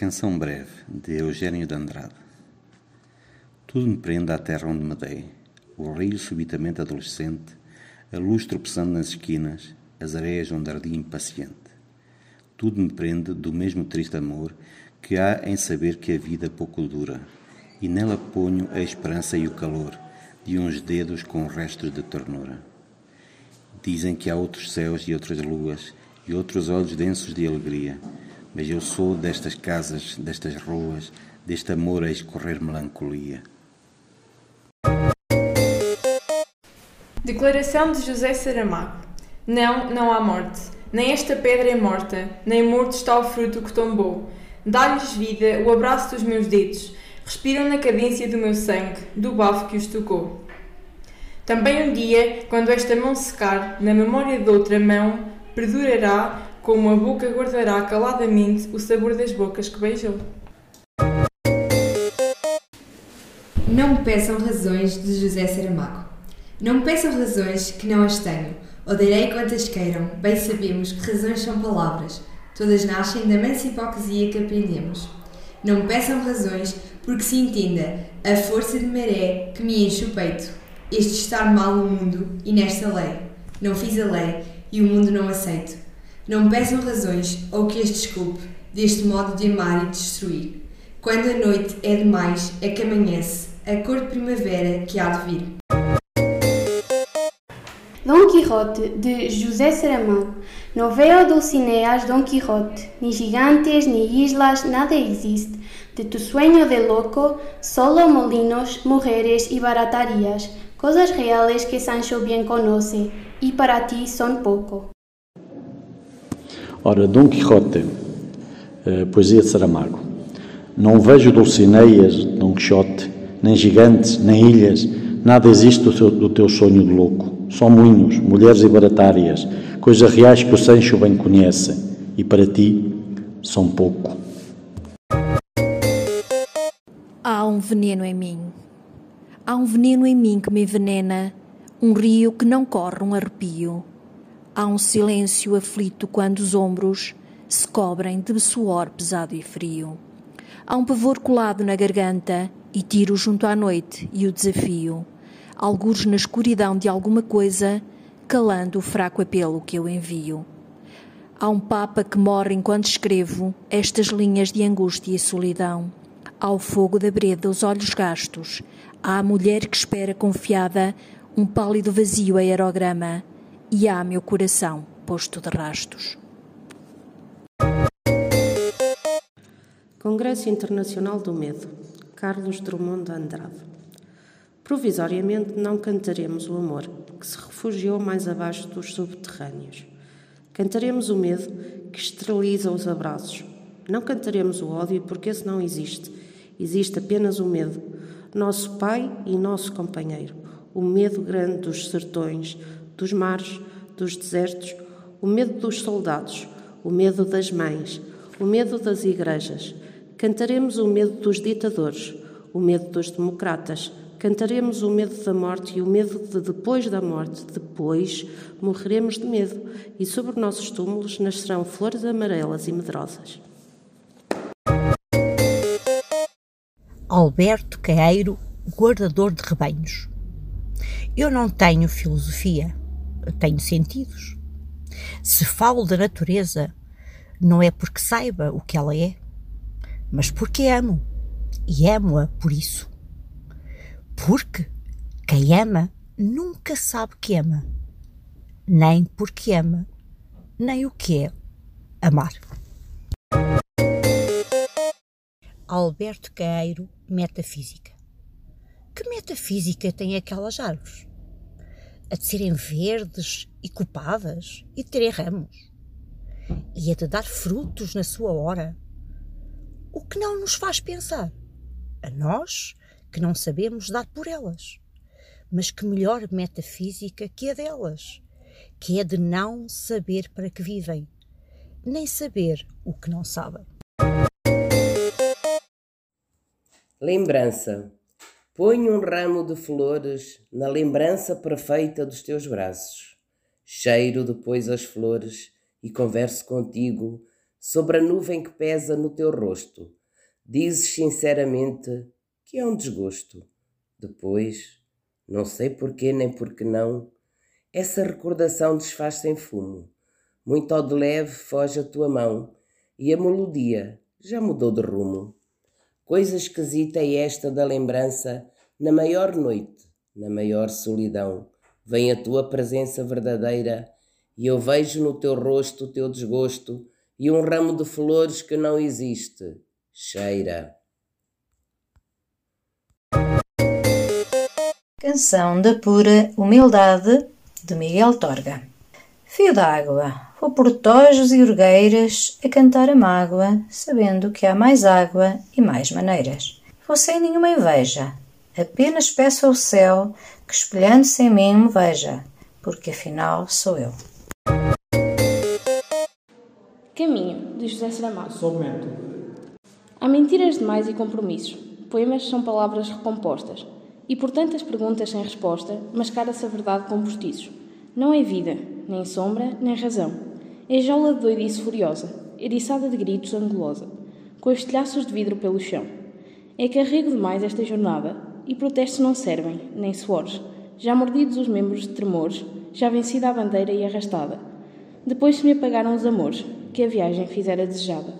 Canção breve de Eugênio de Andrade. Tudo me prende à terra onde me dei, o rio subitamente adolescente, a luz tropeçando nas esquinas, as areias onde ardi impaciente. Tudo me prende do mesmo triste amor que há em saber que a vida pouco dura, e nela ponho a esperança e o calor de uns dedos com restos de ternura. Dizem que há outros céus e outras luas e outros olhos densos de alegria mas eu sou destas casas, destas ruas, deste amor a escorrer melancolia. Declaração de José Saramago. Não, não há morte. Nem esta pedra é morta, nem morto está o fruto que tombou. Dá-lhes vida o abraço dos meus dedos. Respiram na cadência do meu sangue, do bafo que os tocou. Também um dia, quando esta mão secar, na memória de outra mão, perdurará como a boca guardará caladamente o sabor das bocas que beijou. Não me peçam razões de José Saramago. Não me peçam razões que não as tenho. Odeirei quantas queiram, bem sabemos que razões são palavras. Todas nascem da mansa hipocrisia que aprendemos. Não me peçam razões porque se entenda a força de maré que me enche o peito. Este estar mal no mundo e nesta lei. Não fiz a lei e o mundo não aceito. Não peçam razões ou que as desculpe deste modo de amar e destruir. Quando a noite é demais, é que amanhece a cor de primavera que há de vir. Dom Quixote, de José Saramago. No veo Dulcineas Don Quijote, ni gigantes, ni islas, nada existe. De tu sueño de loco, solo molinos, mujeres y baratarías, cosas reales que Sancho bien conoce, y para ti son poco. Ora, Dom Quixote, eh, poesia de Saramago. Não vejo Dulcineias, Dom Quixote, nem gigantes, nem ilhas, nada existe do teu, do teu sonho de louco. Só moinhos, mulheres e baratárias, coisas reais que o Sancho bem conhece, e para ti são pouco. Há um veneno em mim. Há um veneno em mim que me envenena, um rio que não corre um arrepio Há um silêncio aflito quando os ombros se cobrem de suor pesado e frio. Há um pavor colado na garganta e tiro junto à noite e o desafio. Algures na escuridão de alguma coisa, calando o fraco apelo que eu envio. Há um Papa que morre enquanto escrevo estas linhas de angústia e solidão. Há o fogo da breda, os olhos gastos. Há a mulher que espera confiada um pálido vazio aerograma e há meu coração posto de rastos. Congresso Internacional do Medo, Carlos Drummond de Andrade. Provisoriamente não cantaremos o amor, que se refugiou mais abaixo dos subterrâneos. Cantaremos o medo, que esteriliza os abraços. Não cantaremos o ódio, porque esse não existe. Existe apenas o medo, nosso pai e nosso companheiro. O medo grande dos sertões, dos mares, dos desertos, o medo dos soldados, o medo das mães, o medo das igrejas. Cantaremos o medo dos ditadores, o medo dos democratas. Cantaremos o medo da morte e o medo de depois da morte. Depois morreremos de medo e sobre nossos túmulos nascerão flores amarelas e medrosas. Alberto Caeiro, guardador de rebanhos. Eu não tenho filosofia, tenho sentidos. Se falo da natureza, não é porque saiba o que ela é, mas porque amo. E amo-a por isso. Porque quem ama nunca sabe que ama, nem porque ama, nem o que é amar. Alberto Caeiro, Metafísica. Que metafísica tem aquelas árvores? A de serem verdes e copadas e de terem ramos? E a de dar frutos na sua hora? O que não nos faz pensar? A nós que não sabemos dar por elas. Mas que melhor metafísica que a delas, que é de não saber para que vivem, nem saber o que não sabem. Lembrança. Ponho um ramo de flores na lembrança perfeita dos teus braços. Cheiro depois as flores e converso contigo sobre a nuvem que pesa no teu rosto. Dizes sinceramente que é um desgosto. Depois, não sei porquê nem porque não, essa recordação desfaz-se em fumo. Muito ao de leve foge a tua mão e a melodia já mudou de rumo. Coisa esquisita é esta da lembrança, na maior noite, na maior solidão, vem a tua presença verdadeira e eu vejo no teu rosto o teu desgosto e um ramo de flores que não existe, cheira. Canção da pura humildade de Miguel Torga. Fio d'água, vou por tojos e urgueiras a cantar a mágoa, sabendo que há mais água e mais maneiras. Vou sem nenhuma inveja, apenas peço ao céu que espelhando-se em mim me veja, porque afinal sou eu. Caminho, de José Saramago. Somente. Há mentiras demais e compromissos. Poemas são palavras recompostas. E por tantas perguntas sem resposta, mascara-se a verdade com postiços. Não é vida, nem sombra, nem razão. É jola de doidice furiosa, eriçada de gritos angulosa, com estilhaços de vidro pelo chão. É carrego demais esta jornada, e protestos não servem, nem suores, já mordidos os membros de tremores, já vencida a bandeira e arrastada. Depois se me apagaram os amores, que a viagem fizera desejada.